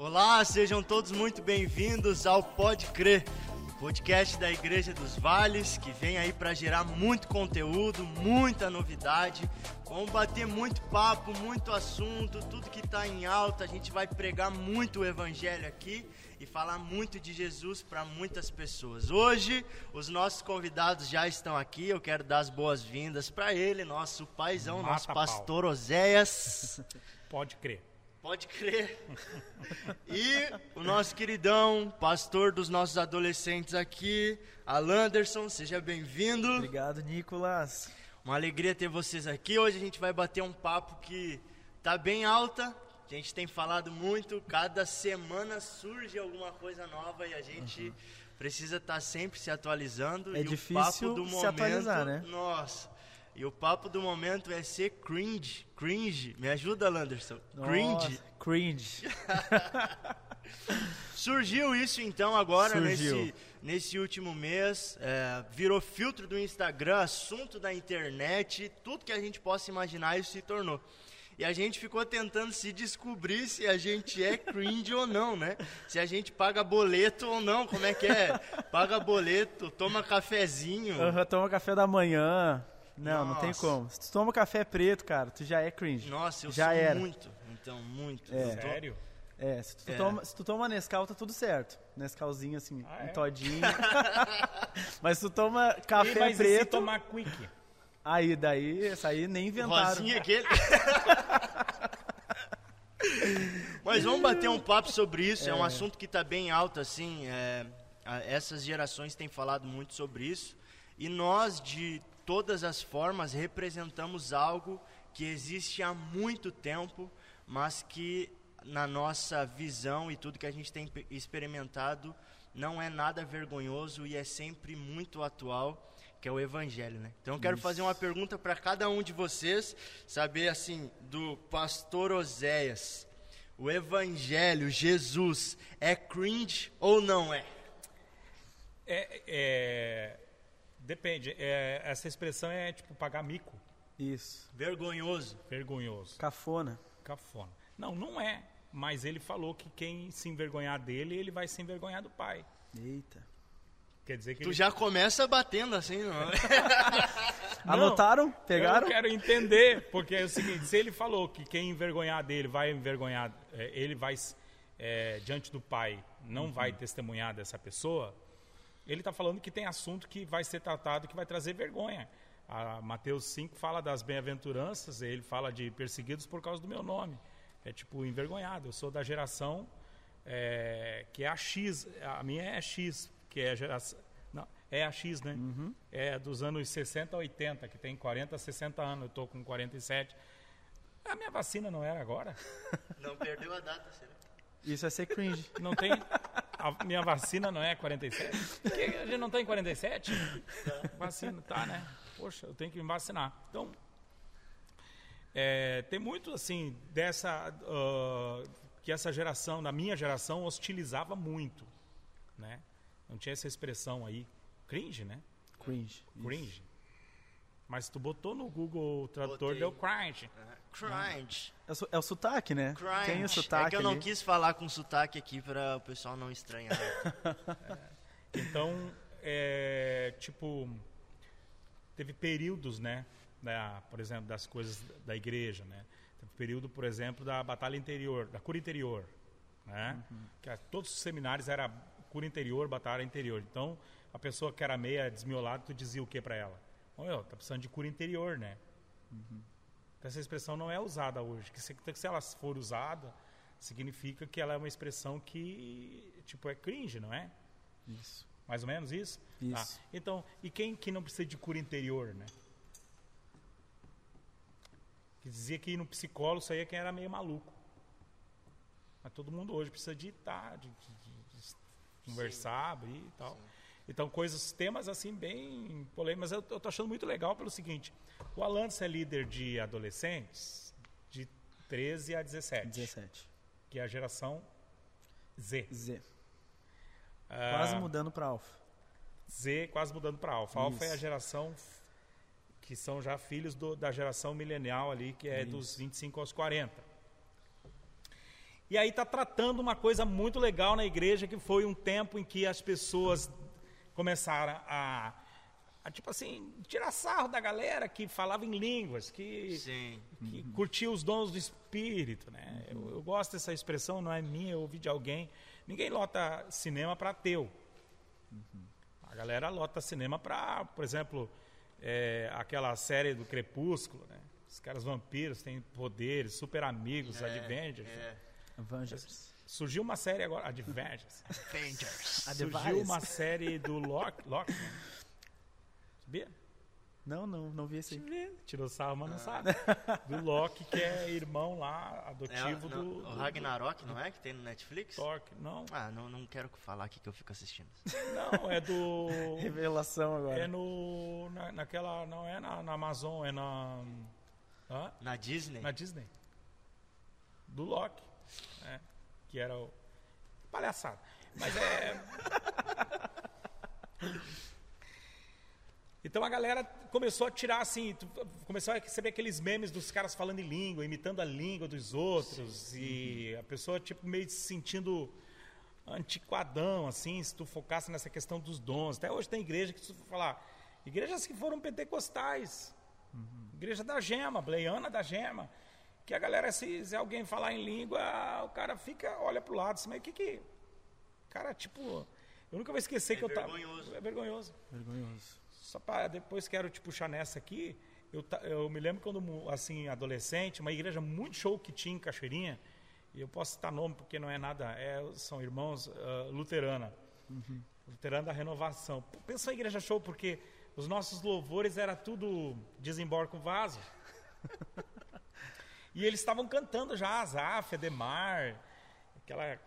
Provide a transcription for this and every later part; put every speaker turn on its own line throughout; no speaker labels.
Olá, sejam todos muito bem-vindos ao Pode Crer, podcast da Igreja dos Vales, que vem aí para gerar muito conteúdo, muita novidade. Vamos bater muito papo, muito assunto, tudo que está em alta. A gente vai pregar muito o Evangelho aqui e falar muito de Jesus para muitas pessoas. Hoje, os nossos convidados já estão aqui. Eu quero dar as boas-vindas para ele, nosso paizão,
Mata
nosso pastor Oséias.
Pode crer.
Pode crer. E o nosso queridão, pastor dos nossos adolescentes aqui, Alanderson, seja bem-vindo.
Obrigado, Nicolas.
Uma alegria ter vocês aqui. Hoje a gente vai bater um papo que tá bem alta. A gente tem falado muito, cada semana surge alguma coisa nova e a gente precisa estar sempre se atualizando.
É
e
difícil
o papo do
se
momento,
atualizar, né?
Nossa. E o papo do momento é ser cringe. Cringe. Me ajuda, Landerson. Cringe.
Nossa, cringe.
Surgiu isso então agora
Surgiu.
nesse, nesse último mês, é, virou filtro do Instagram, assunto da internet, tudo que a gente possa imaginar isso se tornou. E a gente ficou tentando se descobrir se a gente é cringe ou não, né? Se a gente paga boleto ou não, como é que é? Paga boleto, toma cafezinho.
Aham, toma café da manhã. Não, não tem
Nossa.
como. Se tu toma café preto, cara, tu já é cringe.
Nossa, eu
já
sou
era.
muito, então, muito.
É.
Tô-
Sério?
É, se tu,
É.
Toma, se tu toma Nescau, tá tudo certo. Nescauzinho assim,
Ah,
um
é?
todinho. Mas se tu toma
E,
café
mas e se
preto,
tomar quick?
aí daí, essa aí nem inventaram.
Rosinha aquele. Mas vamos bater um papo sobre isso. É, um assunto que está bem alto, assim. é, essas gerações têm falado muito sobre isso. E nós, de todas as formas, representamos algo que existe há muito tempo, mas que na nossa visão e tudo que a gente tem pe- experimentado não é nada vergonhoso e é sempre muito atual, que é o evangelho, né? Então eu quero fazer uma pergunta para cada um de vocês, saber assim, do pastor Oséias, o evangelho, Jesus, é cringe ou não é?
É, é, depende. É, essa expressão é tipo pagar mico.
Isso.
Vergonhoso.
Vergonhoso.
Cafona.
Cafona. Não, não é. Mas ele falou que quem se envergonhar dele, ele vai se envergonhar do pai.
Eita.
Quer dizer que
Tu
ele...
já começa batendo assim, não é?
Não,
Anotaram? Pegaram?
Eu quero entender, porque é o seguinte, se ele falou que quem envergonhar dele vai envergonhar, é, ele vai, é, diante do pai, não
Uhum.
vai testemunhar dessa pessoa, ele está falando que tem assunto que vai ser tratado que vai trazer vergonha. A Mateus 5 fala das bem-aventuranças, ele fala de perseguidos por causa do meu nome. É tipo, envergonhado. Eu sou da geração é, que é a X, a minha é X, que é a geração... Não, é a X, né? É dos anos 60 a 80, que tem 40, 60 anos. Eu estou com 47. A minha vacina não era agora?
Não perdeu a data, será?
Isso é ser cringe.
Não tem. A minha vacina não é 47? Porque a gente não tem 47? Vacina, tá, né? Poxa, eu tenho que me vacinar. Então, é, tem muito assim dessa. ah, que essa geração, da minha geração, hostilizava muito. Né? Não tinha essa expressão aí. Cringe, né?
Cringe.
Cringe. Mas tu botou no Google Tradutor,
Botei.
deu cringe.
Cringe.
É, o é o sotaque, né?
Cringe.
Tem o sotaque
é que eu não
ali.
quis falar com sotaque aqui para o pessoal não estranhar.
Então, é, tipo, teve períodos, né, da, por exemplo, das coisas da igreja, né? Teve período, por exemplo, da batalha interior, da cura interior, né? Que a- todos os seminários era cura interior, batalha interior. Então, a pessoa que era meia desmiolada, tu dizia o que para ela? Olha, tá precisando de cura interior, né? Então, essa expressão não é usada hoje. Que se, se ela for usada, significa que ela é uma expressão que, tipo, é cringe, não é?
Isso.
Mais ou menos isso?
Isso.
Tá. Então, e quem que não precisa de cura interior, né? Que dizia que ir no psicólogo isso aí é quem era meio maluco. Mas todo mundo hoje precisa de estar, de, de- de- de conversar, abrir e tal. Então, coisas, temas assim bem polêmicos. Mas eu, eu tô achando muito legal pelo seguinte: o Alance é líder de adolescentes de 13 a 17,
17.
que é a geração Z.
Z.
Ah,
Quase mudando pra alfa.
Z quase mudando para alfa. Alfa é a
Isso.
geração que são já filhos do- da geração milenial ali, que é dos 25 aos 40. E aí está tratando uma coisa muito legal na igreja, que foi um tempo em que as pessoas começaram a, a tipo assim, tirar sarro da galera que falava em línguas, que,
Sim.
que curtia os dons do Espírito. Né? Eu, eu gosto dessa expressão, não é minha, eu ouvi de alguém. Ninguém lota cinema para ateu. A galera lota cinema para, por exemplo, é, aquela série do Crepúsculo, né? Os caras vampiros têm poderes, super amigos, Adventures.
É.
Avengers.
Surgiu uma série agora, Adventures.
Avengers.
A
Surgiu
Device.
uma série do Loki, Loki né? Sabia?
Não, não, não vi esse aí.
Tirou sarro, mas não sabe. Do Loki, que é irmão lá,
É,
adotivo
não,
do,
o
do-
Ragnarok, não é? Que tem no Netflix?
do Thor. Não,
Ah, não, não quero falar aqui que eu fico assistindo.
não, é do...
Revelação agora.
É no... Na, naquela... Não é na, na Amazon, é na... Hã?
Na Disney?
Na Disney. Do Loki. né? Que era o. Palhaçada. Mas é. Então a galera começou a tirar assim, começou a receber aqueles memes dos caras falando em língua, imitando a língua dos outros, e a pessoa tipo meio se sentindo antiquadão, assim, se tu focasse nessa questão dos dons. Até hoje tem igreja que se tu falar, igrejas que foram pentecostais, igreja da gema, bleiana da gema, que a galera, se, se alguém falar em língua, o cara fica, olha pro lado, assim, mas o que que... Cara, tipo, eu nunca vou esquecer
É
que eu tava...
vergonhoso.
É vergonhoso.
Vergonhoso.
Só para depois quero te puxar nessa aqui. Eu, eu me lembro quando, assim, adolescente, uma igreja muito show que tinha em Cachoeirinha, e eu posso citar nome porque não é nada, é, são irmãos ah, luterana. Luterana da renovação. Pensa em igreja show porque os nossos louvores era tudo desembarco vaso. e eles estavam cantando já, Azaf, Edemar, aquela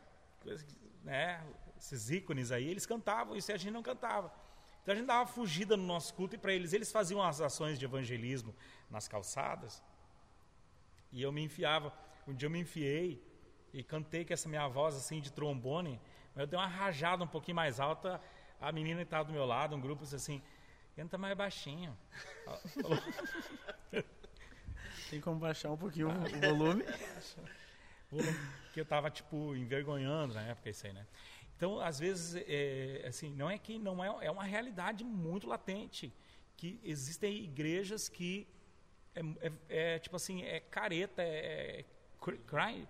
coisa, né, esses ícones aí, eles cantavam, isso a gente não cantava. Então a gente dava fugida no nosso culto e para eles, eles faziam as ações de evangelismo nas calçadas. E eu me enfiava, um dia eu me enfiei e cantei com essa minha voz assim de trombone, mas eu dei uma rajada um pouquinho mais alta, a menina estava do meu lado, um grupo disse assim, canta mais baixinho.
Tem como baixar um pouquinho o o volume.
que eu estava tipo envergonhando na época isso aí, né? Então, às vezes, é, assim, não é que não é, é uma realidade muito latente que existem igrejas que é, é- é, tipo assim é careta, é cri-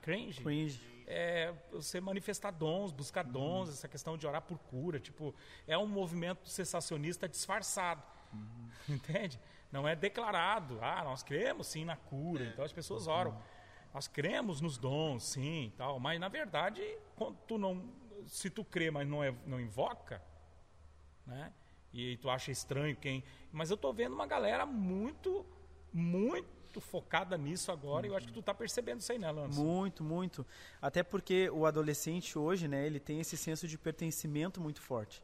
cringe,
Cringe.
é você manifestar dons, buscar dons, essa questão de orar por cura, tipo, é um movimento sensacionista disfarçado. Entende? Não é declarado. Ah, nós cremos sim na cura, então as pessoas oram. Nós cremos nos dons, sim, tal, mas na verdade, quando tu não se tu crê, mas não é, não invoca, né? E tu acha estranho quem, mas eu tô vendo uma galera muito muito focada nisso agora, e eu acho que tu tá percebendo isso aí, né, Lance?
Muito, muito. Até porque o adolescente hoje, né, ele tem esse senso de pertencimento muito forte.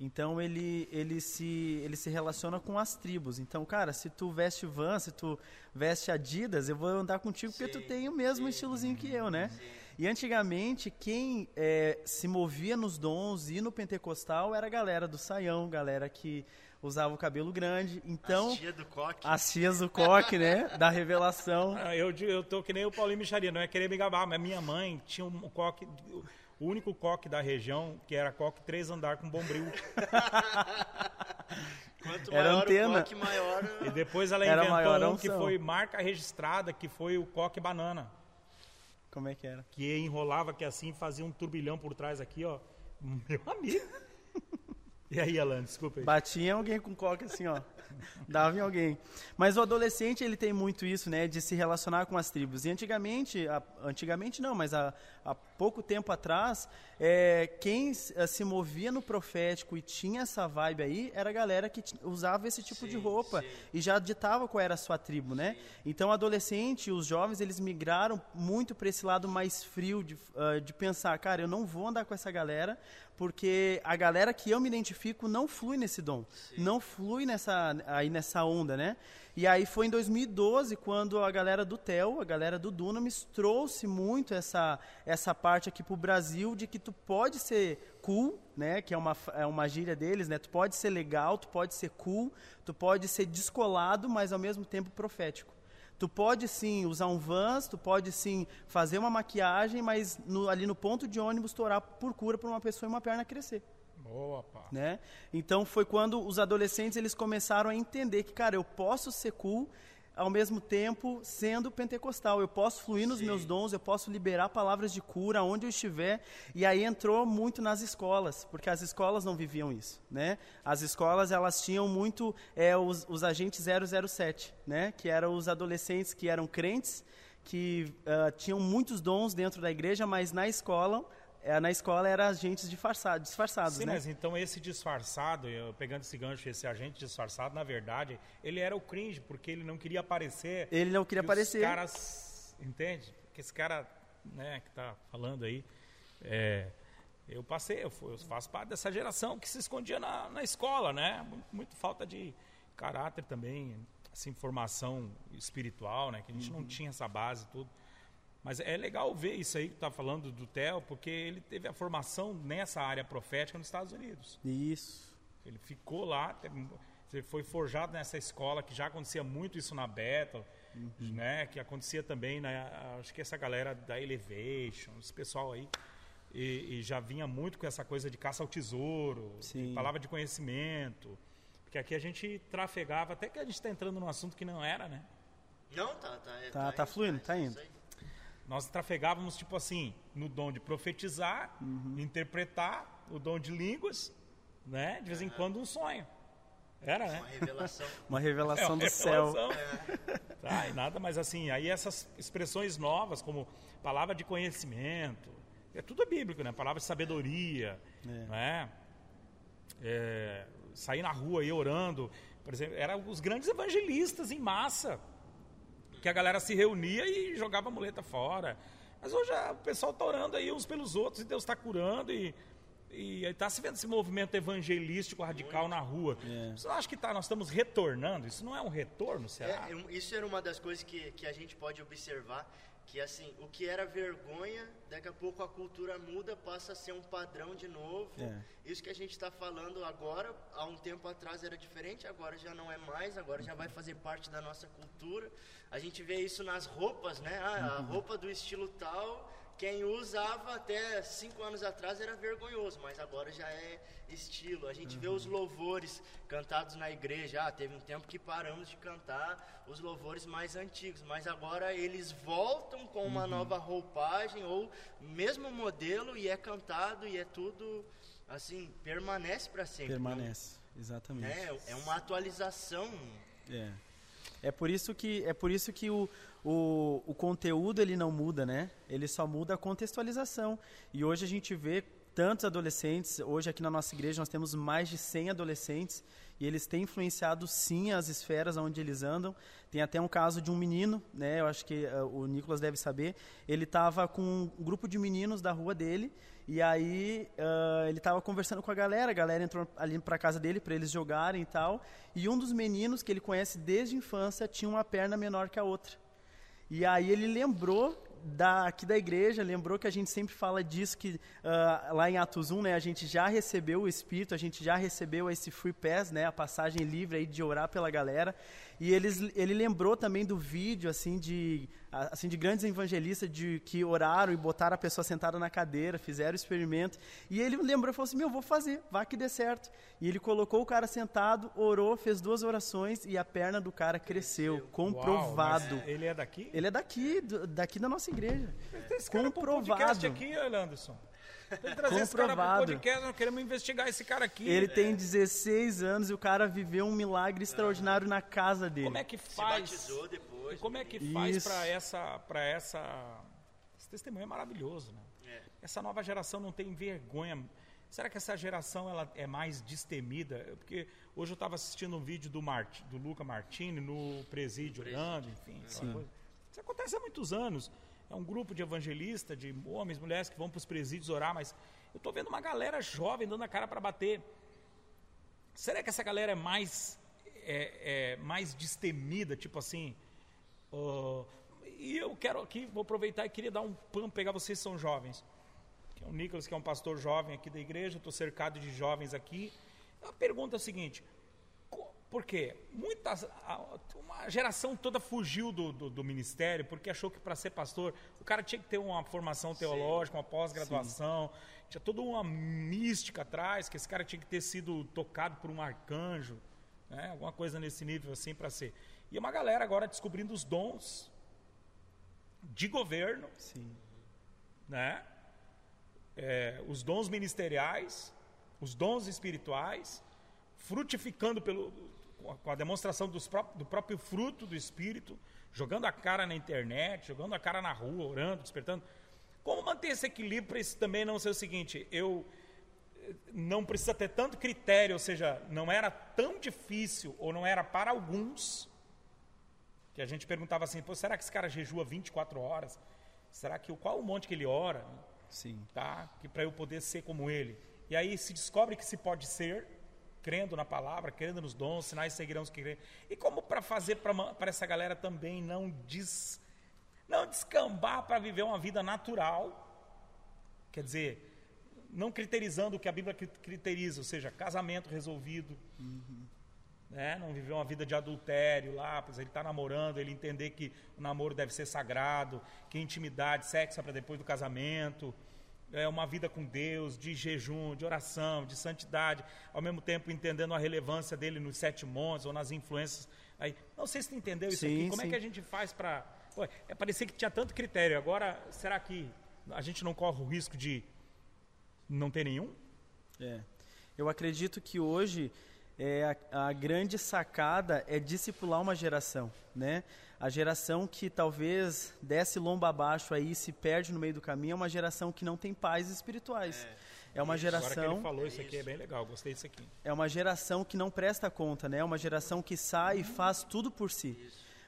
Então ele, ele, se, ele se relaciona com as tribos. Então, cara, se tu veste Van, se tu veste Adidas, eu vou andar contigo porque tu
Sim,
tem o mesmo estilozinho que eu, né? E antigamente, quem eh, se movia nos dons e no pentecostal era a galera do saião, galera que usava o cabelo grande. Então,
As tia do coque.
as tias do coque, né? Da revelação.
Ah, eu, eu tô que nem o Paulinho Micharia, não é querer me gabar, mas minha mãe tinha um coque, o único coque da região, que era coque três andar com bombril.
Quanto
Era
maior
antena.
o coque, maior
E depois ela
Era
inventou um que foi marca registrada, que foi o coque banana.
Como é que era?
Que enrolava que assim fazia um turbilhão por trás aqui, ó. Meu amigo. E aí, Alan, desculpa aí.
Batia em alguém com coque assim, ó. Dava em alguém. Mas o adolescente, ele tem muito isso, né? De se relacionar com as tribos. E antigamente, a- antigamente não, mas há, há pouco tempo atrás, é, quem eh, se movia no profético e tinha essa vibe aí, era a galera que usava esse tipo de
Sim,
roupa.
sim.
E já ditava qual era a sua tribo, né? Então, o adolescente, os jovens, eles migraram muito para esse lado mais frio de, ah, de pensar, cara, eu não vou andar com essa galera, porque a galera que eu me identifico não flui nesse dom, não flui nessa aí nessa onda, né? E aí foi em 2012 quando a galera do Tel, a galera do Dunamis trouxe muito essa essa parte aqui pro Brasil de que tu pode ser cool, né? Que é uma é uma gíria deles, né? Tu pode ser legal, tu pode ser cool, tu pode ser descolado, mas ao mesmo tempo profético. Tu pode sim usar um Vans, tu pode sim fazer uma maquiagem, mas no, ali no ponto de ônibus tu orar por cura para uma pessoa e uma perna crescer.
Boa, pá.
Né? Então foi quando os adolescentes eles começaram a entender que, cara, eu posso ser cool ao mesmo tempo sendo pentecostal. Eu posso fluir nos
Sim.
meus dons, eu posso liberar palavras de cura onde eu estiver. E aí entrou muito nas escolas, porque as escolas não viviam isso, né? As escolas elas tinham muito é, os, os agentes 007, né? Que eram os adolescentes que eram crentes, que ah, tinham muitos dons dentro da igreja, mas na escola eh, na escola eram agentes disfarçados, disfarçados
Sim,
né?
mas então esse disfarçado, eu, pegando esse gancho, esse agente disfarçado, na verdade, ele era o cringe, porque ele não queria aparecer.
Ele não queria aparecer.
Os caras, entende? Porque esse cara, né, que tá falando aí, é, eu passei, eu, fui- eu faço parte dessa geração que se escondia na, na escola, né? Muito, muito falta de caráter também, assim, formação espiritual, né? Que a gente
Uhum.
não tinha essa base tudo. Mas é legal ver isso aí que tá falando do Theo, porque ele teve a formação nessa área profética nos Estados Unidos.
Isso.
Ele ficou lá, ele foi forjado nessa escola que já acontecia muito isso na Bethel, né? Que acontecia também na, acho que essa galera da Elevation, esse pessoal aí, e, e já vinha muito com essa coisa de caça ao tesouro, de
Sim.
palavra de conhecimento, porque aqui a gente trafegava, até que a gente está entrando num assunto que não era, né?
Não, tá, tá. é-
Tá- tá
isso,
fluindo,
isso
tá
aí.
indo.
Nós trafegávamos tipo assim, no dom de profetizar, interpretar, o dom de línguas, né? De vez em quando um sonho. Era, né?
Uma revelação.
Uma revelação
É uma
do céu.
revelação. Tá, e nada, mas assim, aí essas expressões novas, como palavra de conhecimento, é tudo é bíblico, né? Palavra de sabedoria,
É.
né? É, sair na rua aí orando, por exemplo, eram os grandes evangelistas em massa, que a galera se reunia e jogava a muleta fora. Mas hoje o pessoal está orando aí uns pelos outros e Deus está curando e e está se vendo esse movimento evangelístico radical na rua.
É.
Você não acha que tá, nós estamos retornando? Isso não é um retorno, será?
É, isso era uma das coisas que, que a gente pode observar, que assim, o que era vergonha, daqui a pouco a cultura muda, passa a ser um padrão de novo.
É.
Isso que a gente está falando agora, há um tempo atrás era diferente, agora já não é mais, agora já vai fazer parte da nossa cultura. A gente vê isso nas roupas, né? Ah, a roupa do estilo tal, quem usava até cinco anos atrás era vergonhoso, mas agora já é estilo. A gente vê os louvores cantados na igreja. Ah, teve um tempo que paramos de cantar os louvores mais antigos, mas agora eles voltam com uma nova roupagem ou mesmo modelo e é cantado e é tudo assim permanece para sempre.
Permanece, exatamente.
É, é uma atualização.
É. É por isso que, é por isso que o, o, o conteúdo ele não muda, né? Ele só muda a contextualização. E hoje a gente vê tantos adolescentes, hoje aqui na nossa igreja nós temos mais de 100 adolescentes e eles têm influenciado sim as esferas onde eles andam. Tem até um caso de um menino, né? Eu acho que uh, o Nicolas deve saber. Ele estava com um grupo de meninos da rua dele e aí uh, ele estava conversando com a galera. A galera entrou ali para casa dele para eles jogarem e tal. E um dos meninos que ele conhece desde a infância tinha uma perna menor que a outra. E aí ele lembrou da, aqui da igreja, lembrou que a gente sempre fala disso, que uh, lá em Atos 1, né, a gente já recebeu o Espírito, a gente já recebeu esse free pass, né, a passagem livre aí de orar pela galera. E eles, ele lembrou também do vídeo, assim, de, assim, de grandes evangelistas de, que oraram e botaram a pessoa sentada na cadeira, fizeram o experimento. E ele lembrou e falou assim, meu, vou fazer, vai que dê certo. E ele colocou o cara sentado, orou, fez duas orações e a perna do cara cresceu, comprovado.
Uau, ele é daqui?
Ele é daqui, do- daqui da nossa igreja.
Esse cara pro
comprovado.
podcast aqui, Anderson. Tem que trazer esse cara pro
Comprovado.
podcast, nós queremos investigar esse cara aqui.
Ele tem 16 anos e o cara viveu um milagre extraordinário na casa dele.
Como é que
Se
faz?
batizou depois.
E como é que faz
Isso.
para essa, para essa? Esse testemunho é maravilhoso, né?
É.
Essa nova geração não tem vergonha. Será que essa geração ela é mais destemida? Porque hoje eu estava assistindo um vídeo do, Mart, do Luca Martini no presídio orando, enfim. aquela coisa. Isso acontece há muitos anos. É um grupo de evangelistas, de homens, mulheres que vão para os presídios orar, mas eu estou vendo uma galera jovem dando a cara para bater. Será que essa galera é mais, é, é mais destemida, tipo assim? ó, e eu quero aqui, vou aproveitar e queria dar um pano, pegar vocês que são jovens. Que é o Nicolas, que é um pastor jovem aqui da igreja, estou cercado de jovens aqui. A pergunta é a seguinte: co- Por quê? Muitas, uma geração toda fugiu do, do, do ministério porque achou que para ser pastor o cara tinha que ter uma formação teológica, uma pós-graduação, tinha toda uma mística atrás, que esse cara tinha que ter sido tocado por um arcanjo, né? alguma coisa nesse nível assim para ser. E uma galera agora descobrindo os dons de governo,
Sim.
né? É, os dons ministeriais, os dons espirituais, frutificando pelo, com a demonstração do próprio fruto do Espírito, jogando a cara na internet, jogando a cara na rua, orando, despertando. Como manter esse equilíbrio para isso também não ser o seguinte? Eu eh, não precisa ter tanto critério, ou seja, não era tão difícil, ou não era para alguns, que a gente perguntava assim, será que esse cara jejua 24 horas? Será que qual o monte que ele ora?
Sim.
Tá? Que para eu poder ser como ele. E aí se descobre que se pode ser, crendo na palavra, crendo nos dons, sinais seguirão os que creem. E como para fazer para essa galera também não des, não descambar para viver uma vida natural, quer dizer, não criterizando o que a Bíblia criteriza, ou seja, casamento resolvido, uhum. né? não viver uma vida de adultério lá, pois ele está namorando, ele entender que o namoro deve ser sagrado, que intimidade, sexo é para depois do casamento, é, uma vida com Deus, de jejum, de oração, de santidade, ao mesmo tempo entendendo a relevância dele nos sete montes ou nas influências. Aí, não sei se você entendeu isso sim, aqui. Como sim. é que a gente faz para. É parecer que tinha tanto critério. Agora, será que a gente não corre o risco de não ter nenhum?
É. Eu acredito que hoje é, a, a grande sacada é discipular uma geração, né? A geração que talvez desce lomba abaixo aí se perde no meio do caminho é uma geração que não tem pais espirituais. É, é uma
isso.
geração. Agora
que ele falou isso aqui é bem legal, gostei disso aqui.
É uma geração que não presta conta, né? É uma geração que sai e faz tudo por si.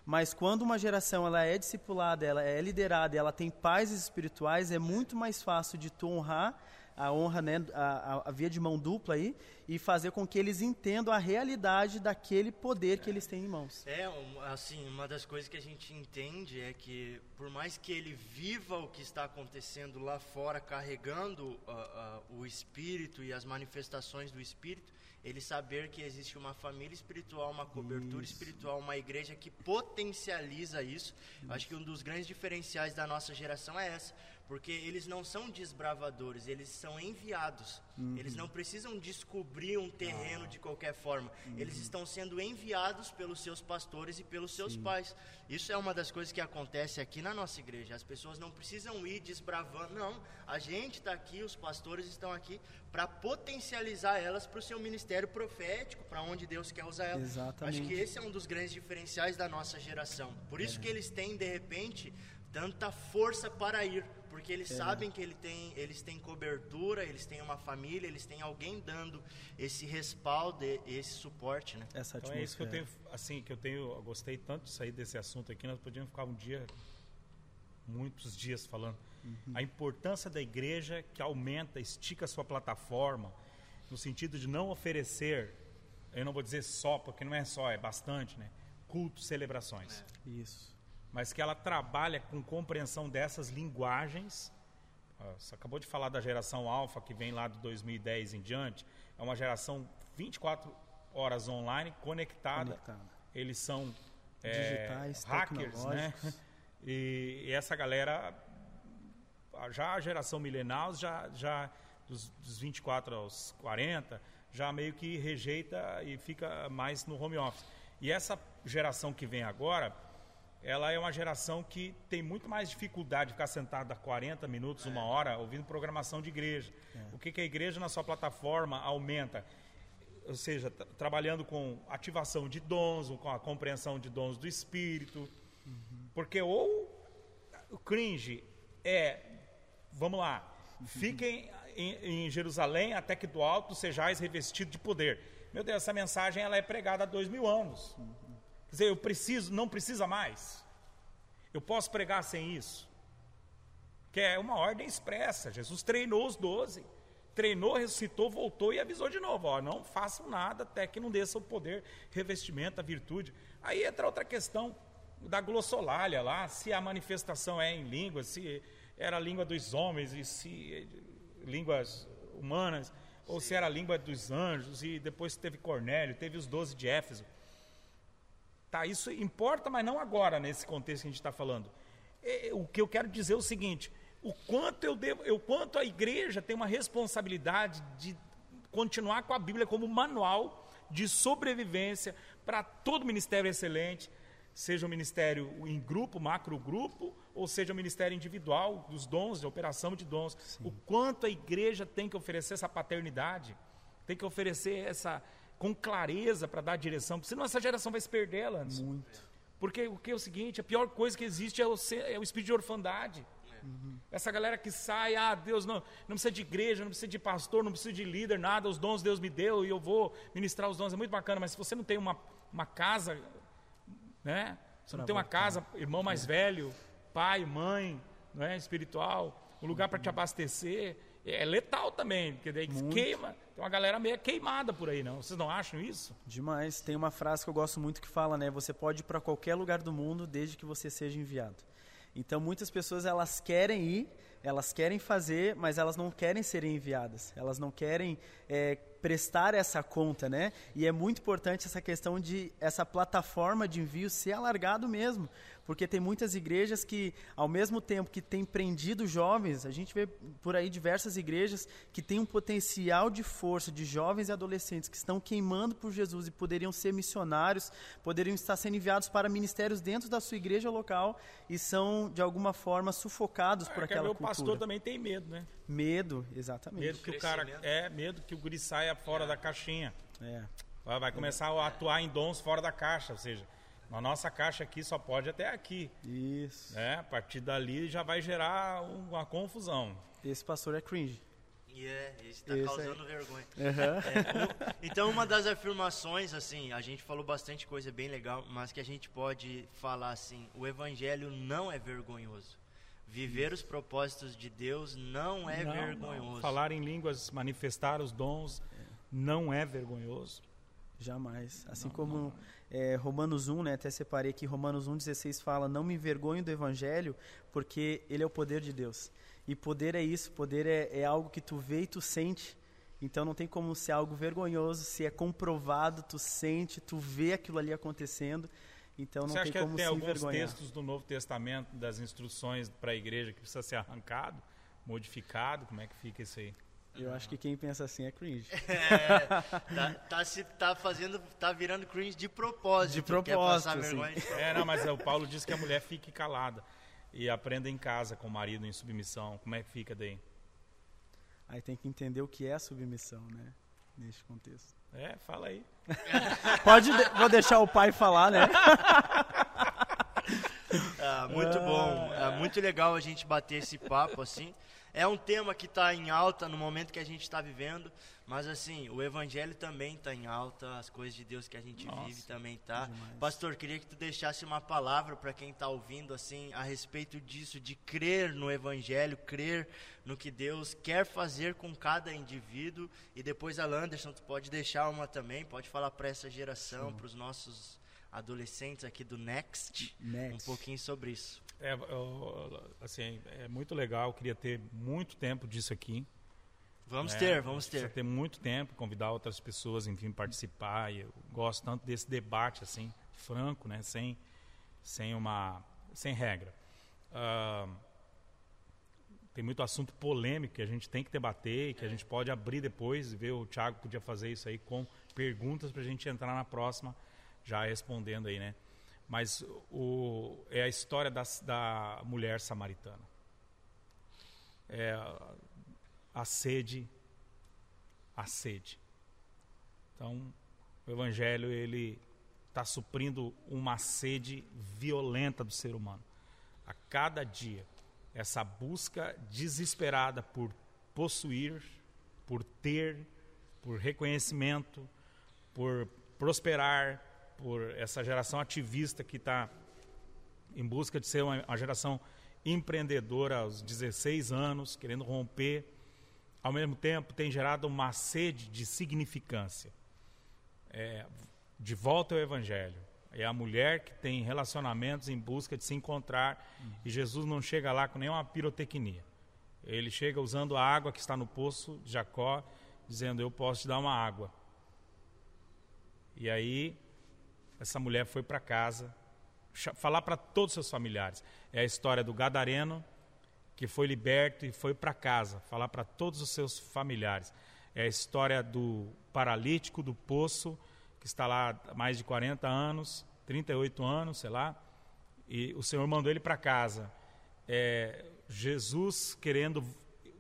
Mas quando uma geração ela é discipulada, ela é liderada, ela tem pais espirituais, é muito mais fácil de tu honrar a honra, né, a, a, via de mão dupla aí, e fazer com que eles entendam a realidade daquele poder que eles têm em mãos.
É, assim, uma das coisas que a gente entende é que, por mais que ele viva o que está acontecendo lá fora, carregando uh, uh, o Espírito e as manifestações do Espírito, ele saber que existe uma família espiritual, uma cobertura isso. espiritual, uma igreja que potencializa isso. isso. Acho que um dos grandes diferenciais da nossa geração é essa porque eles não são desbravadores, eles são enviados. Uhum. Eles não precisam descobrir um terreno ah. de qualquer forma. Uhum. Eles estão sendo enviados pelos seus pastores e pelos seus Sim. pais. Isso é uma das coisas que acontece aqui na nossa igreja. As pessoas não precisam ir desbravando. Não, a gente está aqui, os pastores estão aqui para potencializar elas para o seu ministério profético, para onde Deus quer usar elas.
Exatamente.
Acho que esse é um dos grandes diferenciais da nossa geração. Por isso é. que eles têm, de repente, tanta força para ir porque eles é. sabem que ele tem, eles têm cobertura, eles têm uma família, eles têm alguém dando esse respaldo, esse suporte, né?
Essa então é isso que eu tenho, assim, que eu tenho, eu gostei tanto de sair desse assunto aqui, nós podíamos ficar um dia, muitos dias falando. Uhum. A importância da igreja que aumenta, estica a sua plataforma, no sentido de não oferecer, eu não vou dizer só, porque não é só, é bastante, né? Cultos, celebrações.
É. Isso
mas que ela trabalha com compreensão dessas linguagens. Você acabou de falar da geração alfa que vem lá de 2010 em diante. É uma geração 24 horas online conectada. conectada. Eles são
é, digitais,
hackers, né? E, e, essa galera, já a geração milenal, já, já dos, dos 24 aos 40, já meio que rejeita e fica mais no home office. E essa geração que vem agora, ela é uma geração que tem muito mais dificuldade de ficar sentada 40 minutos, uma hora, ouvindo programação de igreja. É. O que, que a igreja na sua plataforma aumenta? Ou seja, trabalhando com ativação de dons, com a compreensão de dons do Espírito. Uhum. Porque ou o cringe é, vamos lá, fiquem em, em, Jerusalém até que do alto sejais revestido de poder. Meu Deus, essa mensagem ela é pregada há dois mil anos. Uhum. Quer dizer, eu preciso, não precisa mais. Eu posso pregar sem isso. Que é uma ordem expressa. Jesus treinou os doze. Treinou, ressuscitou, voltou e avisou de novo: ó, não façam nada até que não desça o poder, revestimento, a virtude. Aí entra outra questão da glossolalia lá, se a manifestação é em língua, se era a língua dos homens e se línguas humanas. ou se era a língua dos anjos, e depois teve Cornélio, teve os doze de Éfeso. Tá, isso importa, mas não agora, nesse contexto que a gente está falando. É, o que eu quero dizer é o seguinte: o quanto eu devo, o quanto a igreja tem uma responsabilidade de continuar com a Bíblia como manual de sobrevivência para todo ministério excelente, seja o ministério em grupo, macro grupo, ou seja o ministério individual, dos dons, de operação de dons. Sim. O quanto a igreja tem que oferecer essa paternidade, tem que oferecer essa com clareza para dar direção, porque senão essa geração vai se perder, Lance.
Muito.
Porque o que é o seguinte, a pior coisa que existe é o, é o espírito de orfandade. Uhum. Essa galera que sai, ah, Deus não, não precisa de igreja, não precisa de pastor, não precisa de líder, nada, os dons Deus me deu e eu vou ministrar os dons, é muito bacana, mas se você não tem uma, uma casa, né? Você não tem uma casa, irmão mais é. velho, pai, mãe, não é? espiritual, um lugar para te abastecer, é letal também, porque daí muito. queima. Tem uma galera meio queimada por aí, não? Vocês não acham isso?
Demais. Tem uma frase que eu gosto muito que fala, né? Você pode ir para qualquer lugar do mundo desde que você seja enviado. Então muitas pessoas elas querem ir, elas querem fazer, mas elas não querem ser enviadas. Elas não querem é, prestar essa conta, né? E é muito importante essa questão de essa plataforma de envio ser alargado mesmo, porque tem muitas igrejas que, ao mesmo tempo que tem prendido jovens, a gente vê por aí diversas igrejas que têm um potencial de força de jovens e adolescentes que estão queimando por Jesus e poderiam ser missionários, poderiam estar sendo enviados para ministérios dentro da sua igreja local e são, de alguma forma, sufocados é, por aquela
cultura. O pastor também tem medo, né?
Medo, exatamente.
Medo que o cara é medo que o guri saia fora é. da caixinha. É. Vai começar a atuar em dons fora da caixa, ou seja, a nossa caixa aqui só pode até aqui.
Isso.
Né? A partir dali já vai gerar uma confusão.
Esse pastor é cringe.
E yeah, é, está causando vergonha. Uhum. É, então, uma das afirmações, assim, a gente falou bastante coisa bem legal, mas que a gente pode falar assim: o evangelho não é vergonhoso. Viver os propósitos de Deus não é não, vergonhoso. Não.
Falar em línguas, manifestar os dons, não é vergonhoso.
Jamais. Assim não, como não é, Romanos 1, né, até separei aqui, Romanos 1, 16 fala, não me envergonho do Evangelho, porque ele é o poder de Deus. E poder é isso, poder é, é algo que tu vê e tu sente, então não tem como ser algo vergonhoso, se é comprovado, tu sente, tu vê aquilo ali acontecendo, então não
Você
tem como
se
envergonhar.
Alguns textos do Novo Testamento, das instruções para a igreja que precisa ser arrancado, modificado, como é que fica isso aí?
Eu acho que quem pensa assim é cringe.
É, tá, tá, se, tá fazendo, tá virando cringe de propósito.
De propósito,
É, não, mas o Paulo diz que a mulher fique calada e aprenda em casa com o marido em submissão. Como é que fica daí?
Aí tem que entender o que é submissão, né? Neste contexto.
É, fala aí.
Pode, de, vou deixar o pai falar, né?
ah, muito bom, é muito legal a gente bater esse papo assim. É um tema que está em alta no momento que a gente está vivendo, mas assim, o evangelho também está em alta, as coisas de Deus que a gente Nossa, vive também tá. Pastor, queria que tu deixasse uma palavra para quem está ouvindo assim a respeito disso, de crer no evangelho, crer no que Deus quer fazer com cada indivíduo. E depois a Landerson, tu pode deixar uma também, pode falar para essa geração, para os nossos adolescentes aqui do Next, Next, um pouquinho sobre isso.
É, eu, assim, é muito legal, queria ter muito tempo disso aqui.
Vamos né? ter, vamos ter.
ter muito tempo, convidar outras pessoas, enfim, participar. E eu gosto tanto desse debate, assim, franco, né? Sem, sem uma, sem regra. Uh, tem muito assunto polêmico que a gente tem que debater e que a gente pode abrir depois e ver o Thiago podia fazer isso aí com perguntas para a gente entrar na próxima já respondendo aí, né? Mas o, é a história da, da mulher samaritana. É a sede, a sede. Então, o Evangelho ele está suprindo uma sede violenta do ser humano. A cada dia, essa busca desesperada por possuir, por ter, por reconhecimento, por prosperar, por essa geração ativista que está em busca de ser uma, uma, geração empreendedora aos 16 anos, querendo romper, ao mesmo tempo tem gerado uma sede de significância. É, de volta ao Evangelho. É a mulher que tem relacionamentos em busca de se encontrar uhum. e Jesus não chega lá com nenhuma pirotecnia. Ele chega usando a água que está no poço de Jacó dizendo: Eu posso te dar uma água. E aí, essa mulher foi para casa falar para todos os seus familiares. É a história do Gadareno que foi liberto e foi para casa, falar para todos os seus familiares. É a história do paralítico do poço, que está lá há mais de 40 anos, 38 anos, sei lá, e o Senhor mandou ele para casa. É, Jesus querendo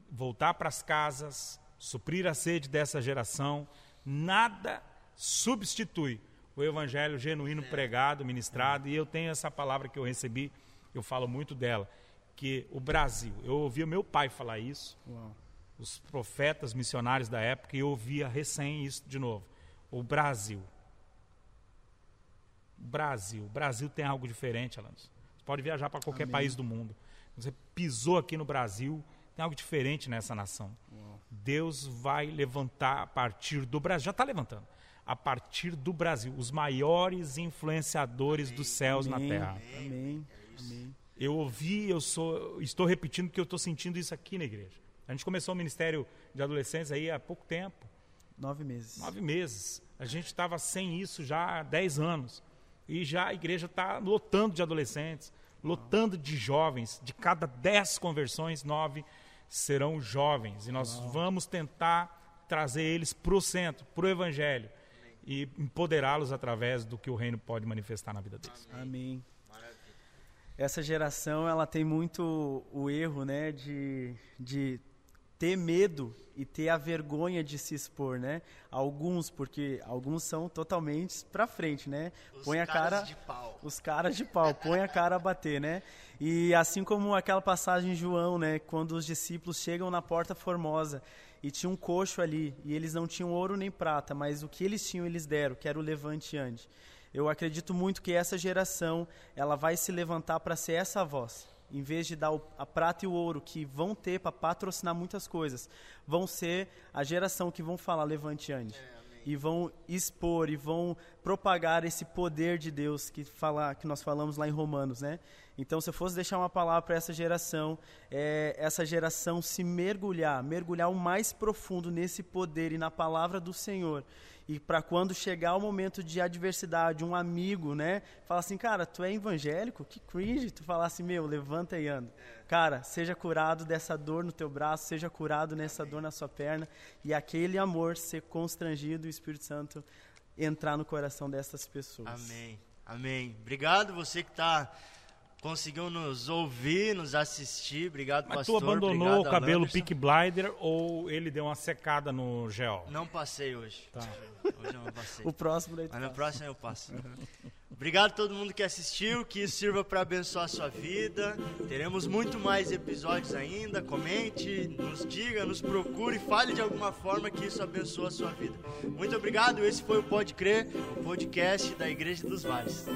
voltar para as casas, suprir a sede dessa geração, nada substitui o evangelho genuíno pregado, ministrado, e eu tenho essa palavra que eu recebi, eu falo muito dela, que o Brasil, eu ouvi o meu pai falar isso, Uau. os profetas missionários da época, e eu ouvia recém isso de novo. O Brasil. Brasil. O Brasil tem algo diferente, Alain. Você pode viajar para qualquer Amém. país do mundo. Você pisou aqui no Brasil, tem algo diferente nessa nação. Uau. Deus vai levantar a partir do Brasil. Já está levantando a partir do Brasil, os maiores influenciadores Amém. dos céus Amém. na terra.
Amém. Amém.
Eu ouvi, eu sou, estou repetindo que eu estou sentindo isso aqui na igreja. A gente começou o ministério de adolescentes aí há pouco tempo.
Nove meses.
Nove meses. A gente estava sem isso já há dez anos. E já a igreja está lotando de adolescentes, lotando de jovens. De cada dez conversões, nove serão jovens. E nós vamos tentar trazer eles para o centro, para o evangelho e empoderá-los através do que o reino pode manifestar na vida deles.
Amém. Essa geração ela tem muito o erro, né, de, de ter medo e ter a vergonha de se expor, né? Alguns, porque alguns são totalmente para frente, né?
Os põe a cara de pau.
Os caras de pau, põe a cara a bater, né? E assim como aquela passagem em João, né, quando os discípulos chegam na porta formosa e tinha um coxo ali, e eles não tinham ouro nem prata, mas o que eles tinham eles deram, que era o levante ande. Eu acredito muito que essa geração, ela vai se levantar para ser essa voz. Em vez de dar a prata e o ouro que vão ter para patrocinar muitas coisas, vão ser a geração que vão falar levante ande. É, e vão expor e vão propagar esse poder de Deus que fala que nós falamos lá em Romanos, né? Então, se eu fosse deixar uma palavra para essa geração, é essa geração se mergulhar, mergulhar o mais profundo nesse poder e na palavra do Senhor. E para quando chegar o momento de adversidade, um amigo, né, fala assim, cara, tu é evangélico? Que cringe tu falar assim, meu, levanta e anda. Cara, seja curado dessa dor no teu braço, seja curado nessa dor na sua perna e aquele amor ser constrangido o Espírito Santo entrar no coração dessas pessoas.
Amém. Amém. Obrigado você que está conseguiu nos ouvir, nos assistir. Obrigado,
Mas
pastor.
tu abandonou
Obrigado,
o cabelo Peak Blinder ou ele deu uma secada no gel?
Não passei hoje. Tá. Hoje eu não passei.
o próximo daí
Mas no próximo eu passo. Obrigado a todo mundo que assistiu, que isso sirva para abençoar a sua vida. Teremos muito mais episódios ainda. Comente, nos diga, nos procure, fale de alguma forma que isso abençoe a sua vida. Muito obrigado. Esse foi o Pode Crer, o podcast da Igreja dos Vales.